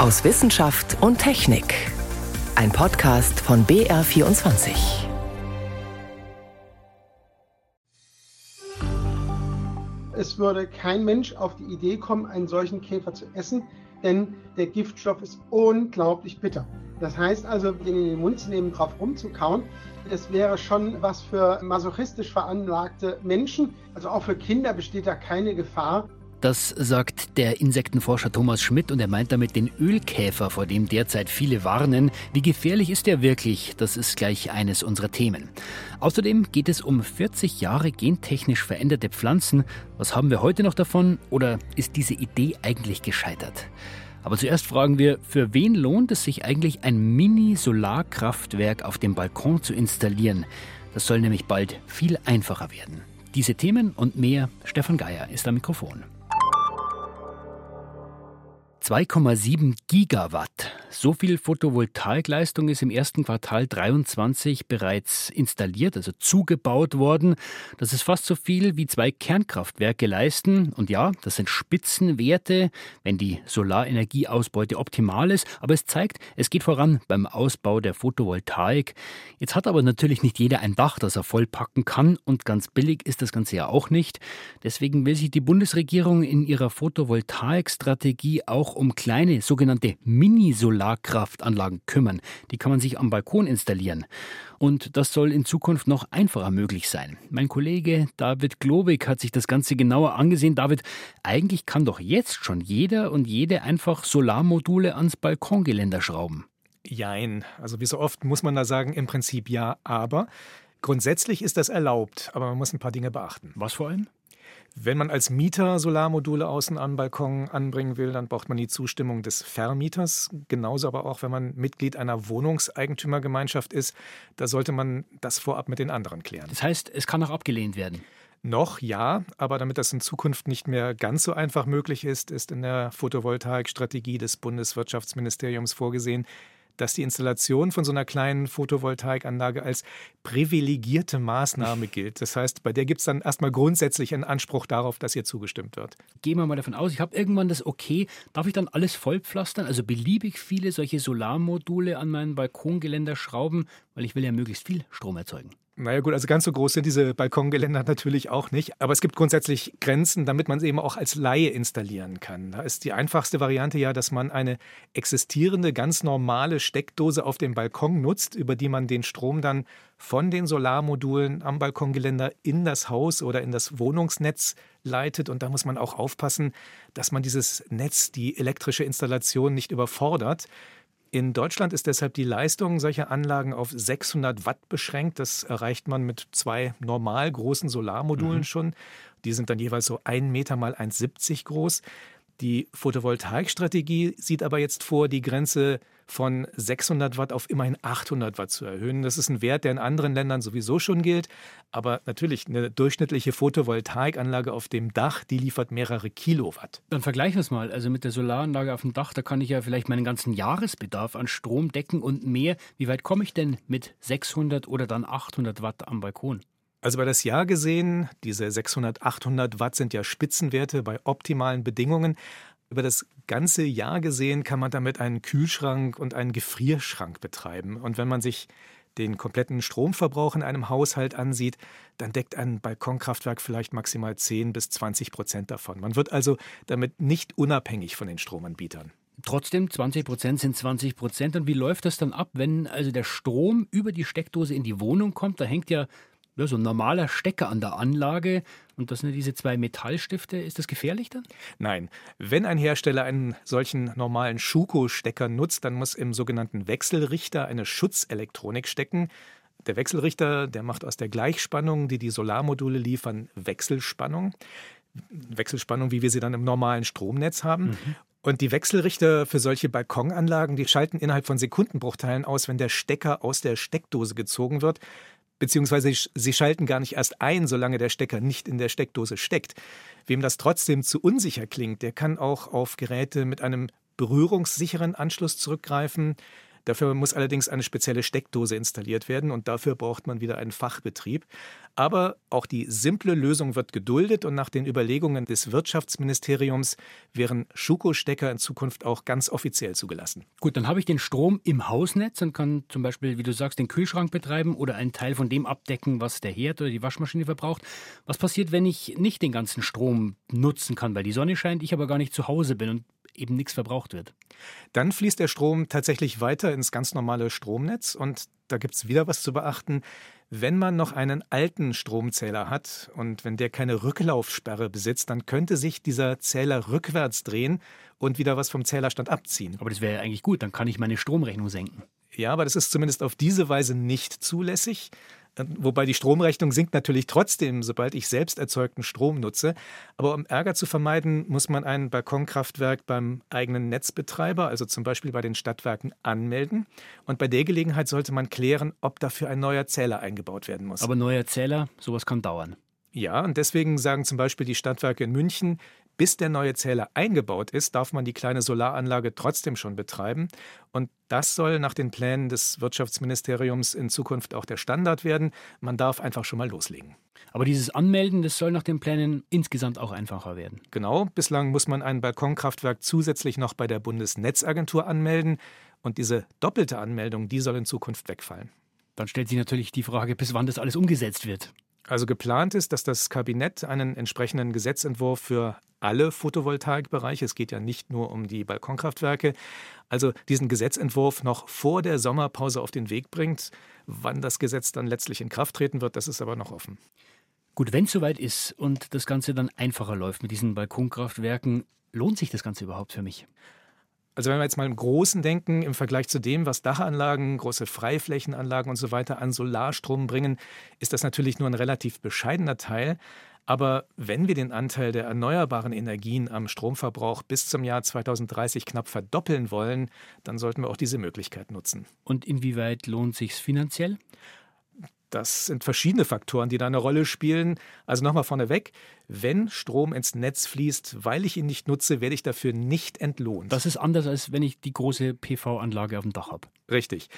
aus Wissenschaft und Technik. Ein Podcast von BR24. Es würde kein Mensch auf die Idee kommen, einen solchen Käfer zu essen, denn der Giftstoff ist unglaublich bitter. Das heißt also, den in den Mund zu nehmen, drauf rumzukauen, das wäre schon was für masochistisch veranlagte Menschen. Also auch für Kinder besteht da keine Gefahr. Das sagt der Insektenforscher Thomas Schmidt und er meint damit den Ölkäfer, vor dem derzeit viele warnen. Wie gefährlich ist er wirklich? Das ist gleich eines unserer Themen. Außerdem geht es um 40 Jahre gentechnisch veränderte Pflanzen. Was haben wir heute noch davon oder ist diese Idee eigentlich gescheitert? Aber zuerst fragen wir, für wen lohnt es sich eigentlich ein Mini-Solarkraftwerk auf dem Balkon zu installieren? Das soll nämlich bald viel einfacher werden. Diese Themen und mehr, Stefan Geier ist am Mikrofon. 2,7 Gigawatt. So viel Photovoltaikleistung ist im ersten Quartal 23 bereits installiert, also zugebaut worden. Das ist fast so viel wie zwei Kernkraftwerke leisten. Und ja, das sind Spitzenwerte, wenn die Solarenergieausbeute optimal ist. Aber es zeigt, es geht voran beim Ausbau der Photovoltaik. Jetzt hat aber natürlich nicht jeder ein Dach, das er vollpacken kann. Und ganz billig ist das Ganze ja auch nicht. Deswegen will sich die Bundesregierung in ihrer Photovoltaikstrategie auch um kleine sogenannte Mini-Solarkraftanlagen kümmern. Die kann man sich am Balkon installieren. Und das soll in Zukunft noch einfacher möglich sein. Mein Kollege David Globig hat sich das Ganze genauer angesehen. David, eigentlich kann doch jetzt schon jeder und jede einfach Solarmodule ans Balkongeländer schrauben. Jein. Also wie so oft muss man da sagen, im Prinzip ja, aber grundsätzlich ist das erlaubt, aber man muss ein paar Dinge beachten. Was vor allem? Wenn man als Mieter Solarmodule außen am Balkon anbringen will, dann braucht man die Zustimmung des Vermieters. Genauso aber auch, wenn man Mitglied einer Wohnungseigentümergemeinschaft ist, da sollte man das vorab mit den anderen klären. Das heißt, es kann auch abgelehnt werden. Noch ja, aber damit das in Zukunft nicht mehr ganz so einfach möglich ist, ist in der Photovoltaikstrategie des Bundeswirtschaftsministeriums vorgesehen, dass die Installation von so einer kleinen Photovoltaikanlage als privilegierte Maßnahme gilt. Das heißt, bei der gibt es dann erstmal grundsätzlich einen Anspruch darauf, dass ihr zugestimmt wird. Gehen wir mal davon aus, ich habe irgendwann das Okay. Darf ich dann alles vollpflastern, also beliebig viele solche Solarmodule an meinen Balkongeländer schrauben, weil ich will ja möglichst viel Strom erzeugen? Naja gut, also ganz so groß sind diese Balkongeländer natürlich auch nicht. Aber es gibt grundsätzlich Grenzen, damit man es eben auch als Laie installieren kann. Da ist die einfachste Variante ja, dass man eine existierende, ganz normale Steckdose auf dem Balkon nutzt, über die man den Strom dann von den Solarmodulen am Balkongeländer in das Haus oder in das Wohnungsnetz leitet. Und da muss man auch aufpassen, dass man dieses Netz, die elektrische Installation nicht überfordert. In Deutschland ist deshalb die Leistung solcher Anlagen auf 600 Watt beschränkt. Das erreicht man mit zwei normal großen Solarmodulen mhm. schon. Die sind dann jeweils so ein Meter mal 1,70 groß. Die Photovoltaikstrategie sieht aber jetzt vor, die Grenze von 600 Watt auf immerhin 800 Watt zu erhöhen. Das ist ein Wert, der in anderen Ländern sowieso schon gilt. Aber natürlich, eine durchschnittliche Photovoltaikanlage auf dem Dach, die liefert mehrere Kilowatt. Dann vergleichen wir es mal. Also mit der Solaranlage auf dem Dach, da kann ich ja vielleicht meinen ganzen Jahresbedarf an Strom decken und mehr. Wie weit komme ich denn mit 600 oder dann 800 Watt am Balkon? Also bei das Jahr gesehen, diese 600, 800 Watt sind ja Spitzenwerte bei optimalen Bedingungen. Über das ganze Jahr gesehen kann man damit einen Kühlschrank und einen Gefrierschrank betreiben. Und wenn man sich den kompletten Stromverbrauch in einem Haushalt ansieht, dann deckt ein Balkonkraftwerk vielleicht maximal 10 bis 20 Prozent davon. Man wird also damit nicht unabhängig von den Stromanbietern. Trotzdem, 20 Prozent sind 20 Prozent. Und wie läuft das dann ab, wenn also der Strom über die Steckdose in die Wohnung kommt? Da hängt ja ja, so ein normaler Stecker an der Anlage und das sind diese zwei Metallstifte. Ist das gefährlich dann? Nein. Wenn ein Hersteller einen solchen normalen Schuko-Stecker nutzt, dann muss im sogenannten Wechselrichter eine Schutzelektronik stecken. Der Wechselrichter, der macht aus der Gleichspannung, die die Solarmodule liefern, Wechselspannung. Wechselspannung, wie wir sie dann im normalen Stromnetz haben. Mhm. Und die Wechselrichter für solche Balkonanlagen, die schalten innerhalb von Sekundenbruchteilen aus, wenn der Stecker aus der Steckdose gezogen wird beziehungsweise sie schalten gar nicht erst ein, solange der Stecker nicht in der Steckdose steckt. Wem das trotzdem zu unsicher klingt, der kann auch auf Geräte mit einem berührungssicheren Anschluss zurückgreifen. Dafür muss allerdings eine spezielle Steckdose installiert werden und dafür braucht man wieder einen Fachbetrieb. Aber auch die simple Lösung wird geduldet und nach den Überlegungen des Wirtschaftsministeriums wären Schuko-Stecker in Zukunft auch ganz offiziell zugelassen. Gut, dann habe ich den Strom im Hausnetz und kann zum Beispiel, wie du sagst, den Kühlschrank betreiben oder einen Teil von dem abdecken, was der Herd oder die Waschmaschine verbraucht. Was passiert, wenn ich nicht den ganzen Strom nutzen kann, weil die Sonne scheint, ich aber gar nicht zu Hause bin und eben nichts verbraucht wird. Dann fließt der Strom tatsächlich weiter ins ganz normale Stromnetz und da gibt es wieder was zu beachten. Wenn man noch einen alten Stromzähler hat und wenn der keine Rücklaufsperre besitzt, dann könnte sich dieser Zähler rückwärts drehen und wieder was vom Zählerstand abziehen. Aber das wäre ja eigentlich gut, dann kann ich meine Stromrechnung senken. Ja, aber das ist zumindest auf diese Weise nicht zulässig. Wobei die Stromrechnung sinkt natürlich trotzdem, sobald ich selbst erzeugten Strom nutze. Aber um Ärger zu vermeiden, muss man ein Balkonkraftwerk beim eigenen Netzbetreiber, also zum Beispiel bei den Stadtwerken, anmelden. Und bei der Gelegenheit sollte man klären, ob dafür ein neuer Zähler eingebaut werden muss. Aber neuer Zähler, sowas kann dauern. Ja, und deswegen sagen zum Beispiel die Stadtwerke in München, bis der neue Zähler eingebaut ist, darf man die kleine Solaranlage trotzdem schon betreiben. Und das soll nach den Plänen des Wirtschaftsministeriums in Zukunft auch der Standard werden. Man darf einfach schon mal loslegen. Aber dieses Anmelden, das soll nach den Plänen insgesamt auch einfacher werden. Genau, bislang muss man ein Balkonkraftwerk zusätzlich noch bei der Bundesnetzagentur anmelden. Und diese doppelte Anmeldung, die soll in Zukunft wegfallen. Dann stellt sich natürlich die Frage, bis wann das alles umgesetzt wird. Also geplant ist, dass das Kabinett einen entsprechenden Gesetzentwurf für alle Photovoltaikbereiche, es geht ja nicht nur um die Balkonkraftwerke, also diesen Gesetzentwurf noch vor der Sommerpause auf den Weg bringt. Wann das Gesetz dann letztlich in Kraft treten wird, das ist aber noch offen. Gut, wenn es soweit ist und das Ganze dann einfacher läuft mit diesen Balkonkraftwerken, lohnt sich das Ganze überhaupt für mich? Also wenn wir jetzt mal im Großen denken, im Vergleich zu dem, was Dachanlagen, große Freiflächenanlagen und so weiter an Solarstrom bringen, ist das natürlich nur ein relativ bescheidener Teil. Aber wenn wir den Anteil der erneuerbaren Energien am Stromverbrauch bis zum Jahr 2030 knapp verdoppeln wollen, dann sollten wir auch diese Möglichkeit nutzen. Und inwieweit lohnt sich finanziell? Das sind verschiedene Faktoren, die da eine Rolle spielen. Also nochmal vorneweg, wenn Strom ins Netz fließt, weil ich ihn nicht nutze, werde ich dafür nicht entlohnt. Das ist anders, als wenn ich die große PV-Anlage auf dem Dach habe. Richtig.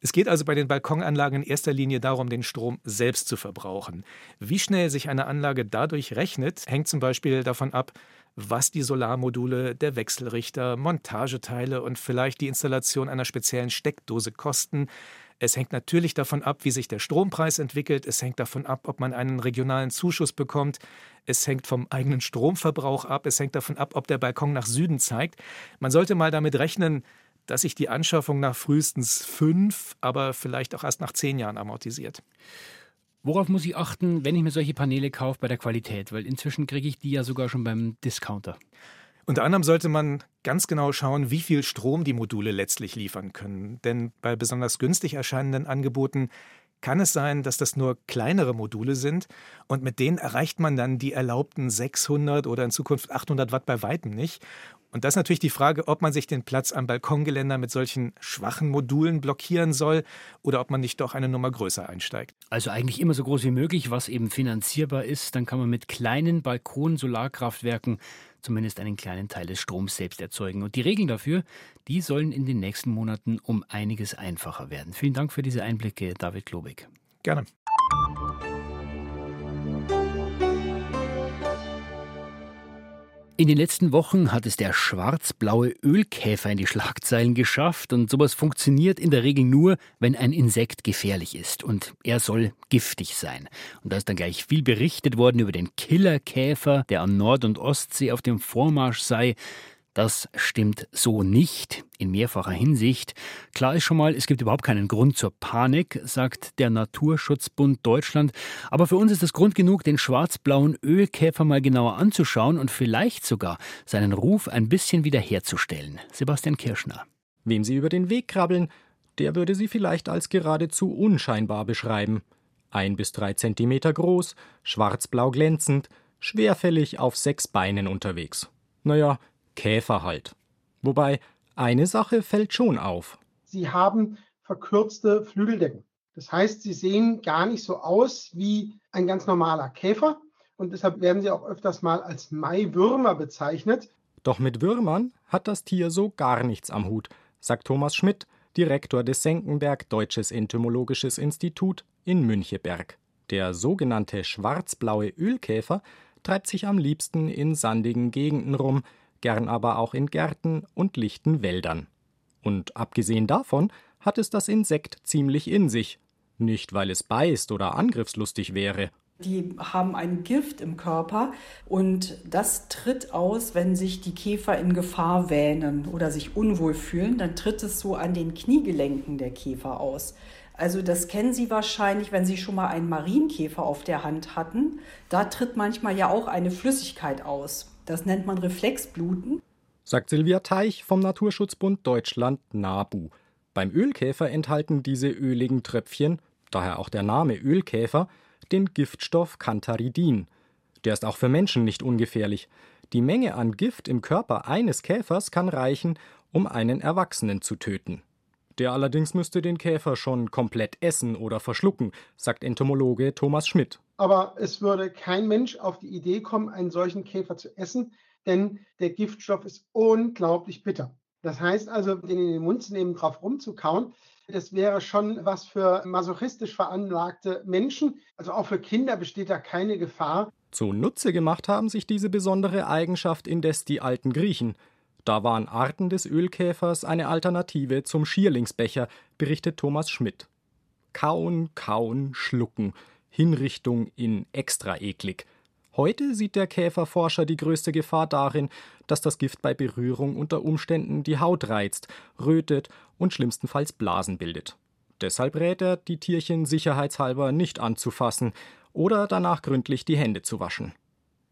Es geht also bei den Balkonanlagen in erster Linie darum, den Strom selbst zu verbrauchen. Wie schnell sich eine Anlage dadurch rechnet, hängt zum Beispiel davon ab, was die Solarmodule, der Wechselrichter, Montageteile und vielleicht die Installation einer speziellen Steckdose kosten. Es hängt natürlich davon ab, wie sich der Strompreis entwickelt. Es hängt davon ab, ob man einen regionalen Zuschuss bekommt. Es hängt vom eigenen Stromverbrauch ab. Es hängt davon ab, ob der Balkon nach Süden zeigt. Man sollte mal damit rechnen, dass sich die Anschaffung nach frühestens fünf, aber vielleicht auch erst nach zehn Jahren amortisiert. Worauf muss ich achten, wenn ich mir solche Paneele kaufe bei der Qualität? Weil inzwischen kriege ich die ja sogar schon beim Discounter. Unter anderem sollte man ganz genau schauen, wie viel Strom die Module letztlich liefern können. Denn bei besonders günstig erscheinenden Angeboten kann es sein, dass das nur kleinere Module sind und mit denen erreicht man dann die erlaubten 600 oder in Zukunft 800 Watt bei weitem nicht. Und das ist natürlich die Frage, ob man sich den Platz am Balkongeländer mit solchen schwachen Modulen blockieren soll oder ob man nicht doch eine Nummer größer einsteigt. Also eigentlich immer so groß wie möglich, was eben finanzierbar ist. Dann kann man mit kleinen Balkon-Solarkraftwerken zumindest einen kleinen Teil des Stroms selbst erzeugen. Und die Regeln dafür, die sollen in den nächsten Monaten um einiges einfacher werden. Vielen Dank für diese Einblicke, David Klobig. Gerne. In den letzten Wochen hat es der schwarz-blaue Ölkäfer in die Schlagzeilen geschafft und sowas funktioniert in der Regel nur, wenn ein Insekt gefährlich ist und er soll giftig sein. Und da ist dann gleich viel berichtet worden über den Killerkäfer, der an Nord- und Ostsee auf dem Vormarsch sei. Das stimmt so nicht in mehrfacher Hinsicht. Klar ist schon mal, es gibt überhaupt keinen Grund zur Panik, sagt der Naturschutzbund Deutschland. Aber für uns ist es Grund genug, den schwarz-blauen Ölkäfer mal genauer anzuschauen und vielleicht sogar seinen Ruf ein bisschen wiederherzustellen. Sebastian Kirschner. Wem Sie über den Weg krabbeln, der würde sie vielleicht als geradezu unscheinbar beschreiben. Ein bis drei Zentimeter groß, schwarzblau glänzend, schwerfällig auf sechs Beinen unterwegs. Naja, Käfer halt. Wobei, eine Sache fällt schon auf. Sie haben verkürzte Flügeldecken. Das heißt, sie sehen gar nicht so aus wie ein ganz normaler Käfer und deshalb werden sie auch öfters mal als Maiwürmer bezeichnet. Doch mit Würmern hat das Tier so gar nichts am Hut, sagt Thomas Schmidt, Direktor des Senckenberg Deutsches Entomologisches Institut in Müncheberg. Der sogenannte schwarzblaue Ölkäfer treibt sich am liebsten in sandigen Gegenden rum, gern aber auch in Gärten und lichten Wäldern. Und abgesehen davon hat es das Insekt ziemlich in sich. Nicht, weil es beißt oder angriffslustig wäre. Die haben ein Gift im Körper und das tritt aus, wenn sich die Käfer in Gefahr wähnen oder sich unwohl fühlen. Dann tritt es so an den Kniegelenken der Käfer aus. Also das kennen Sie wahrscheinlich, wenn Sie schon mal einen Marienkäfer auf der Hand hatten. Da tritt manchmal ja auch eine Flüssigkeit aus. Das nennt man Reflexbluten. Sagt Silvia Teich vom Naturschutzbund Deutschland NABU. Beim Ölkäfer enthalten diese öligen Tröpfchen, daher auch der Name Ölkäfer, den Giftstoff Cantharidin. Der ist auch für Menschen nicht ungefährlich. Die Menge an Gift im Körper eines Käfers kann reichen, um einen Erwachsenen zu töten. Der allerdings müsste den Käfer schon komplett essen oder verschlucken, sagt Entomologe Thomas Schmidt. Aber es würde kein Mensch auf die Idee kommen, einen solchen Käfer zu essen, denn der Giftstoff ist unglaublich bitter. Das heißt also, den in den Mund zu nehmen, drauf rumzukauen, das wäre schon was für masochistisch veranlagte Menschen. Also auch für Kinder besteht da keine Gefahr. Zunutze gemacht haben sich diese besondere Eigenschaft indes die alten Griechen. Da waren Arten des Ölkäfers eine Alternative zum Schierlingsbecher, berichtet Thomas Schmidt. Kauen, kauen, schlucken. Hinrichtung in extra eklig. Heute sieht der Käferforscher die größte Gefahr darin, dass das Gift bei Berührung unter Umständen die Haut reizt, rötet und schlimmstenfalls Blasen bildet. Deshalb rät er, die Tierchen sicherheitshalber nicht anzufassen oder danach gründlich die Hände zu waschen.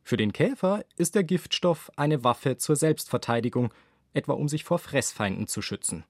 Für den Käfer ist der Giftstoff eine Waffe zur Selbstverteidigung, etwa um sich vor Fressfeinden zu schützen.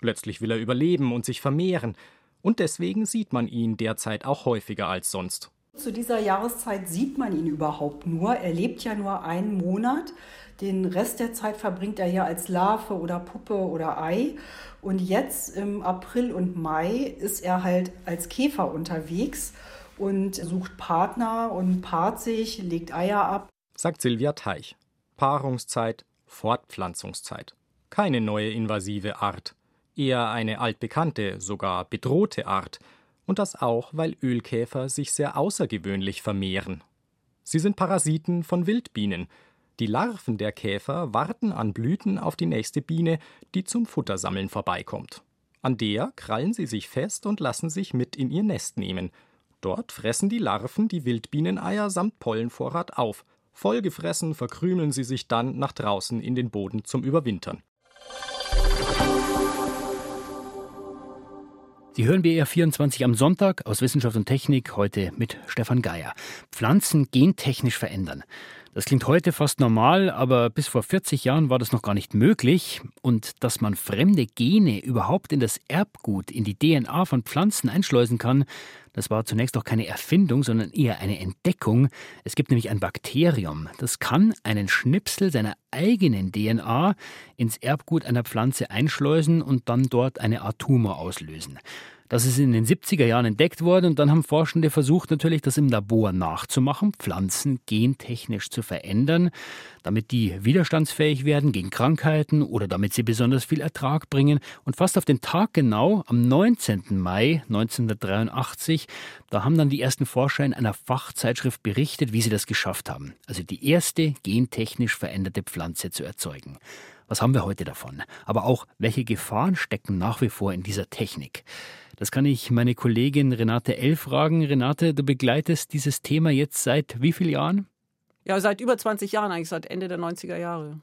Letztlich will er überleben und sich vermehren, und deswegen sieht man ihn derzeit auch häufiger als sonst. Zu dieser Jahreszeit sieht man ihn überhaupt nur. Er lebt ja nur einen Monat. Den Rest der Zeit verbringt er ja als Larve oder Puppe oder Ei. Und jetzt im April und Mai ist er halt als Käfer unterwegs und sucht Partner und paart sich, legt Eier ab. Sagt Silvia Teich. Paarungszeit, Fortpflanzungszeit. Keine neue invasive Art. Eher eine altbekannte, sogar bedrohte Art, und das auch, weil Ölkäfer sich sehr außergewöhnlich vermehren. Sie sind Parasiten von Wildbienen. Die Larven der Käfer warten an Blüten auf die nächste Biene, die zum Futtersammeln vorbeikommt. An der krallen sie sich fest und lassen sich mit in ihr Nest nehmen. Dort fressen die Larven die Wildbieneneier samt Pollenvorrat auf. Vollgefressen verkrümeln sie sich dann nach draußen in den Boden zum Überwintern. Sie hören BR 24 am Sonntag aus Wissenschaft und Technik, heute mit Stefan Geier. Pflanzen gentechnisch verändern. Das klingt heute fast normal, aber bis vor 40 Jahren war das noch gar nicht möglich. Und dass man fremde Gene überhaupt in das Erbgut, in die DNA von Pflanzen einschleusen kann, das war zunächst auch keine Erfindung, sondern eher eine Entdeckung. Es gibt nämlich ein Bakterium, das kann einen Schnipsel seiner eigenen DNA ins Erbgut einer Pflanze einschleusen und dann dort eine Art Tumor auslösen. Das ist in den 70er Jahren entdeckt worden und dann haben Forschende versucht, natürlich das im Labor nachzumachen, Pflanzen gentechnisch zu verändern, damit die widerstandsfähig werden gegen Krankheiten oder damit sie besonders viel Ertrag bringen. Und fast auf den Tag genau, am 19. Mai 1983, da haben dann die ersten Forscher in einer Fachzeitschrift berichtet, wie sie das geschafft haben. Also die erste gentechnisch veränderte Pflanze zu erzeugen. Was haben wir heute davon? Aber auch, welche Gefahren stecken nach wie vor in dieser Technik? Das kann ich meine Kollegin Renate L. fragen. Renate, du begleitest dieses Thema jetzt seit wie vielen Jahren? Ja, seit über 20 Jahren, eigentlich seit Ende der 90er Jahre.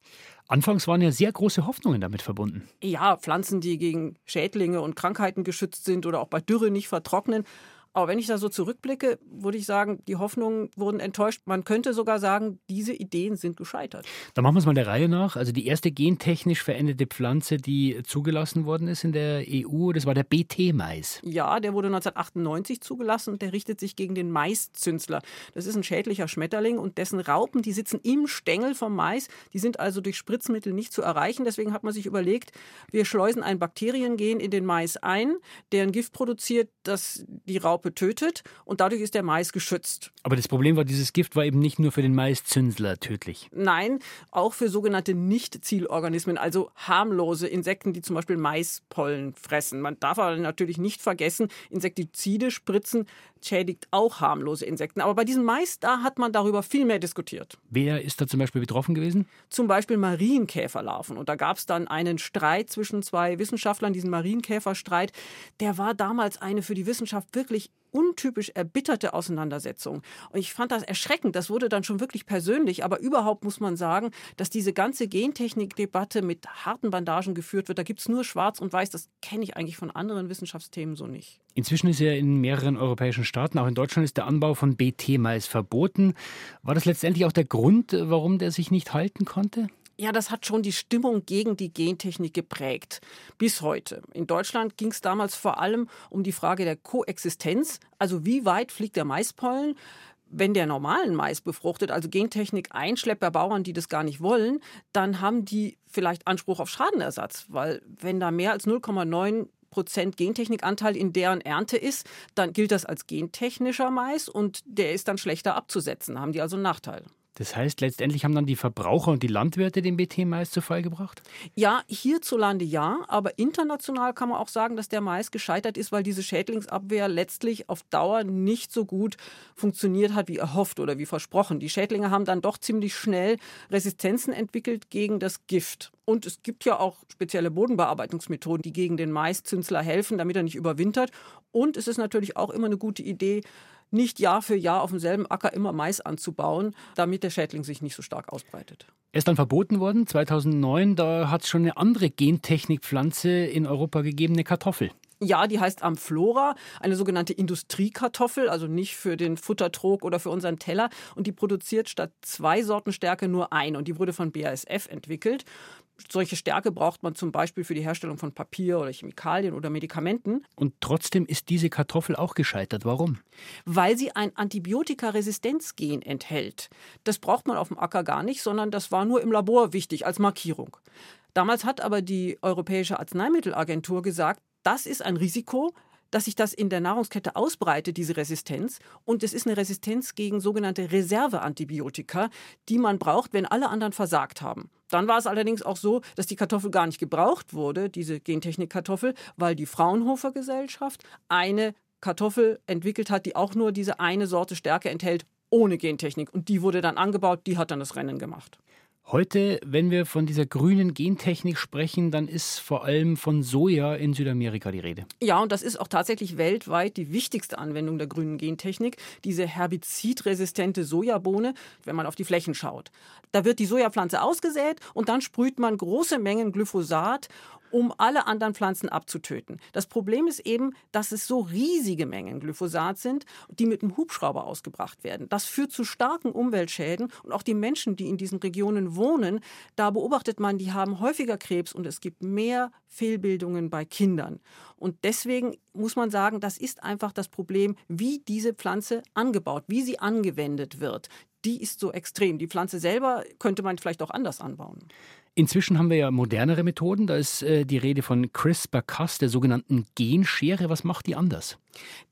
Anfangs waren ja sehr große Hoffnungen damit verbunden. Ja, Pflanzen, die gegen Schädlinge und Krankheiten geschützt sind oder auch bei Dürre nicht vertrocknen. Aber wenn ich da so zurückblicke, würde ich sagen, die Hoffnungen wurden enttäuscht. Man könnte sogar sagen, diese Ideen sind gescheitert. Dann machen wir es mal der Reihe nach. Also die erste gentechnisch veränderte Pflanze, die zugelassen worden ist in der EU, das war der BT-Mais. Ja, der wurde 1998 zugelassen und der richtet sich gegen den Maiszünsler. Das ist ein schädlicher Schmetterling und dessen Raupen, die sitzen im Stängel vom Mais. Die sind also durch Spritzmittel nicht zu erreichen. Deswegen hat man sich überlegt, wir schleusen ein Bakteriengen in den Mais ein, der ein Gift produziert, das die Raupe Raupe tötet und dadurch ist der Mais geschützt. Aber das Problem war, dieses Gift war eben nicht nur für den Maiszünsler tödlich. Nein, auch für sogenannte Nicht-Zielorganismen, also harmlose Insekten, die zum Beispiel Maispollen fressen. Man darf aber natürlich nicht vergessen, Insektizide spritzen schädigt auch harmlose Insekten. Aber bei diesem Mais, da hat man darüber viel mehr diskutiert. Wer ist da zum Beispiel betroffen gewesen? Zum Beispiel Marienkäferlarven. Und da gab es dann einen Streit zwischen zwei Wissenschaftlern, diesen Marienkäferstreit. Der war damals eine für die Wissenschaft wirklich untypisch erbitterte Auseinandersetzung. Und ich fand das erschreckend. Das wurde dann schon wirklich persönlich. Aber überhaupt muss man sagen, dass diese ganze Gentechnik-Debatte mit harten Bandagen geführt wird. Da gibt es nur Schwarz und Weiß. Das kenne ich eigentlich von anderen Wissenschaftsthemen so nicht. Inzwischen ist ja in mehreren europäischen Staaten, auch in Deutschland, ist der Anbau von BT-Mais verboten. War das letztendlich auch der Grund, warum der sich nicht halten konnte? Ja, das hat schon die Stimmung gegen die Gentechnik geprägt. Bis heute. In Deutschland ging es damals vor allem um die Frage der Koexistenz. Also wie weit fliegt der Maispollen? Wenn der normalen Mais befruchtet, also Gentechnik einschleppt bei Bauern, die das gar nicht wollen, dann haben die vielleicht Anspruch auf Schadenersatz, weil wenn da mehr als 0,9 Prozent Gentechnikanteil in deren Ernte ist, dann gilt das als gentechnischer Mais und der ist dann schlechter abzusetzen. Haben die also einen Nachteil. Das heißt, letztendlich haben dann die Verbraucher und die Landwirte den BT-Mais zu Fall gebracht? Ja, hierzulande ja, aber international kann man auch sagen, dass der Mais gescheitert ist, weil diese Schädlingsabwehr letztlich auf Dauer nicht so gut funktioniert hat, wie erhofft oder wie versprochen. Die Schädlinge haben dann doch ziemlich schnell Resistenzen entwickelt gegen das Gift. Und es gibt ja auch spezielle Bodenbearbeitungsmethoden, die gegen den Maiszünsler helfen, damit er nicht überwintert. Und es ist natürlich auch immer eine gute Idee, nicht Jahr für Jahr auf demselben Acker immer Mais anzubauen, damit der Schädling sich nicht so stark ausbreitet. Er ist dann verboten worden, 2009. Da hat es schon eine andere Gentechnikpflanze in Europa gegeben, eine Kartoffel. Ja, die heißt Amflora, eine sogenannte Industriekartoffel, also nicht für den Futtertrog oder für unseren Teller. Und die produziert statt zwei Sorten Stärke nur ein. Und die wurde von BASF entwickelt. Solche Stärke braucht man zum Beispiel für die Herstellung von Papier oder Chemikalien oder Medikamenten. Und trotzdem ist diese Kartoffel auch gescheitert. Warum? Weil sie ein Antibiotikaresistenzgen enthält. Das braucht man auf dem Acker gar nicht, sondern das war nur im Labor wichtig als Markierung. Damals hat aber die Europäische Arzneimittelagentur gesagt, das ist ein Risiko, dass sich das in der Nahrungskette ausbreitet, diese Resistenz. Und es ist eine Resistenz gegen sogenannte Reserveantibiotika, die man braucht, wenn alle anderen versagt haben. Dann war es allerdings auch so, dass die Kartoffel gar nicht gebraucht wurde, diese Gentechnik-Kartoffel, weil die Fraunhofer Gesellschaft eine Kartoffel entwickelt hat, die auch nur diese eine Sorte Stärke enthält, ohne Gentechnik. Und die wurde dann angebaut, die hat dann das Rennen gemacht. Heute, wenn wir von dieser grünen Gentechnik sprechen, dann ist vor allem von Soja in Südamerika die Rede. Ja, und das ist auch tatsächlich weltweit die wichtigste Anwendung der grünen Gentechnik, diese herbizidresistente Sojabohne, wenn man auf die Flächen schaut. Da wird die Sojapflanze ausgesät und dann sprüht man große Mengen Glyphosat um alle anderen Pflanzen abzutöten. Das Problem ist eben, dass es so riesige Mengen Glyphosat sind, die mit einem Hubschrauber ausgebracht werden. Das führt zu starken Umweltschäden und auch die Menschen, die in diesen Regionen wohnen, da beobachtet man, die haben häufiger Krebs und es gibt mehr Fehlbildungen bei Kindern. Und deswegen muss man sagen, das ist einfach das Problem, wie diese Pflanze angebaut, wie sie angewendet wird. Die ist so extrem. Die Pflanze selber könnte man vielleicht auch anders anbauen. Inzwischen haben wir ja modernere Methoden. Da ist äh, die Rede von CRISPR-Cas, der sogenannten Genschere. Was macht die anders?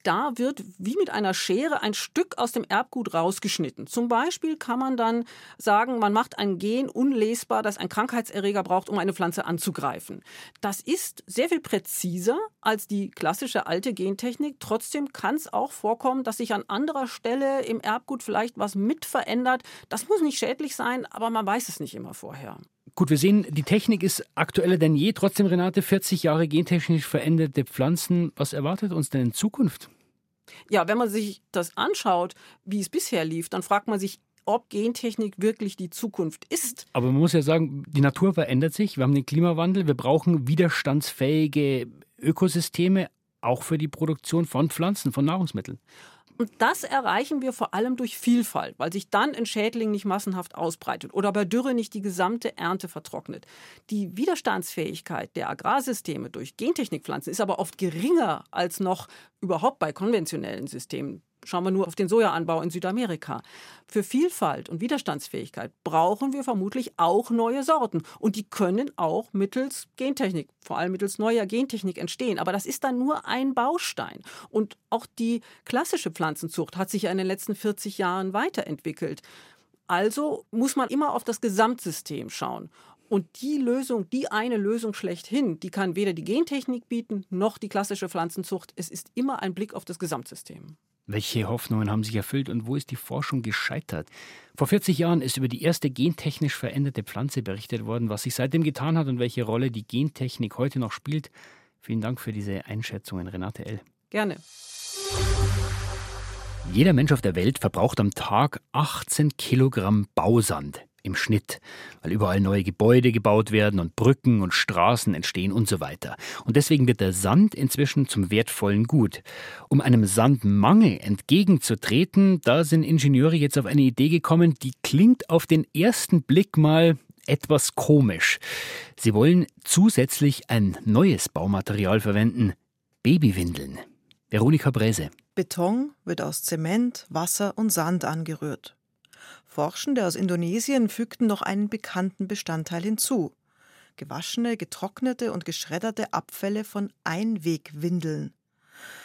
Da wird wie mit einer Schere ein Stück aus dem Erbgut rausgeschnitten. Zum Beispiel kann man dann sagen, man macht ein Gen unlesbar, das ein Krankheitserreger braucht, um eine Pflanze anzugreifen. Das ist sehr viel präziser als die klassische alte Gentechnik. Trotzdem kann es auch vorkommen, dass sich an anderer Stelle im Erbgut vielleicht was mit verändert. Das muss nicht schädlich sein, aber man weiß es nicht immer vorher. Gut, wir sehen, die Technik ist aktueller denn je. Trotzdem, Renate, 40 Jahre gentechnisch veränderte Pflanzen. Was erwartet uns denn in Zukunft? Ja, wenn man sich das anschaut, wie es bisher lief, dann fragt man sich, ob Gentechnik wirklich die Zukunft ist. Aber man muss ja sagen, die Natur verändert sich. Wir haben den Klimawandel. Wir brauchen widerstandsfähige Ökosysteme, auch für die Produktion von Pflanzen, von Nahrungsmitteln. Und das erreichen wir vor allem durch Vielfalt, weil sich dann ein Schädling nicht massenhaft ausbreitet oder bei Dürre nicht die gesamte Ernte vertrocknet. Die Widerstandsfähigkeit der Agrarsysteme durch Gentechnikpflanzen ist aber oft geringer als noch überhaupt bei konventionellen Systemen. Schauen wir nur auf den Sojaanbau in Südamerika. Für Vielfalt und Widerstandsfähigkeit brauchen wir vermutlich auch neue Sorten. Und die können auch mittels Gentechnik, vor allem mittels neuer Gentechnik entstehen. Aber das ist dann nur ein Baustein. Und auch die klassische Pflanzenzucht hat sich ja in den letzten 40 Jahren weiterentwickelt. Also muss man immer auf das Gesamtsystem schauen. Und die Lösung, die eine Lösung schlechthin, die kann weder die Gentechnik bieten noch die klassische Pflanzenzucht. Es ist immer ein Blick auf das Gesamtsystem. Welche Hoffnungen haben sich erfüllt und wo ist die Forschung gescheitert? Vor 40 Jahren ist über die erste gentechnisch veränderte Pflanze berichtet worden, was sich seitdem getan hat und welche Rolle die Gentechnik heute noch spielt. Vielen Dank für diese Einschätzungen, Renate L. Gerne. Jeder Mensch auf der Welt verbraucht am Tag 18 Kilogramm Bausand im Schnitt, weil überall neue Gebäude gebaut werden und Brücken und Straßen entstehen und so weiter. Und deswegen wird der Sand inzwischen zum wertvollen Gut. Um einem Sandmangel entgegenzutreten, da sind Ingenieure jetzt auf eine Idee gekommen, die klingt auf den ersten Blick mal etwas komisch. Sie wollen zusätzlich ein neues Baumaterial verwenden, Babywindeln. Veronika Bräse. Beton wird aus Zement, Wasser und Sand angerührt. Forschende aus Indonesien fügten noch einen bekannten Bestandteil hinzu. Gewaschene, getrocknete und geschredderte Abfälle von Einwegwindeln.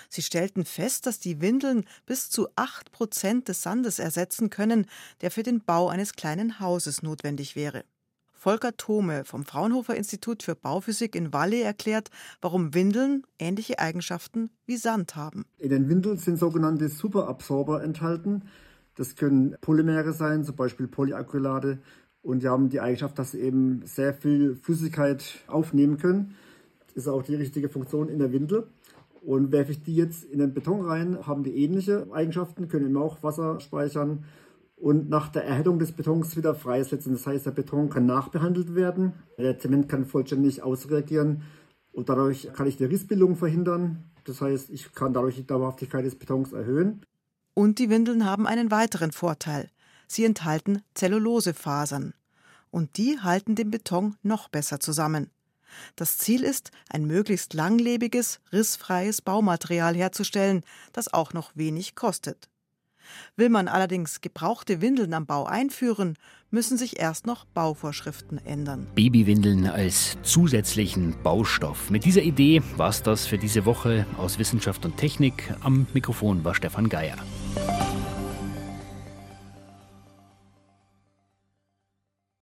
Sie stellten fest, dass die Windeln bis zu 8 Prozent des Sandes ersetzen können, der für den Bau eines kleinen Hauses notwendig wäre. Volker Thome vom Fraunhofer Institut für Bauphysik in Valle erklärt, warum Windeln ähnliche Eigenschaften wie Sand haben. In den Windeln sind sogenannte Superabsorber enthalten. Das können Polymere sein, zum Beispiel Polyacrylate. Und die haben die Eigenschaft, dass sie eben sehr viel Flüssigkeit aufnehmen können. Das ist auch die richtige Funktion in der Windel. Und werfe ich die jetzt in den Beton rein, haben die ähnliche Eigenschaften, können eben auch Wasser speichern und nach der Erhärtung des Betons wieder freisetzen. Das heißt, der Beton kann nachbehandelt werden, der Zement kann vollständig ausreagieren und dadurch kann ich die Rissbildung verhindern. Das heißt, ich kann dadurch die Dauerhaftigkeit des Betons erhöhen. Und die Windeln haben einen weiteren Vorteil. Sie enthalten Zellulosefasern. Und die halten den Beton noch besser zusammen. Das Ziel ist, ein möglichst langlebiges, rissfreies Baumaterial herzustellen, das auch noch wenig kostet. Will man allerdings gebrauchte Windeln am Bau einführen, müssen sich erst noch Bauvorschriften ändern. Babywindeln als zusätzlichen Baustoff. Mit dieser Idee war es das für diese Woche aus Wissenschaft und Technik. Am Mikrofon war Stefan Geier.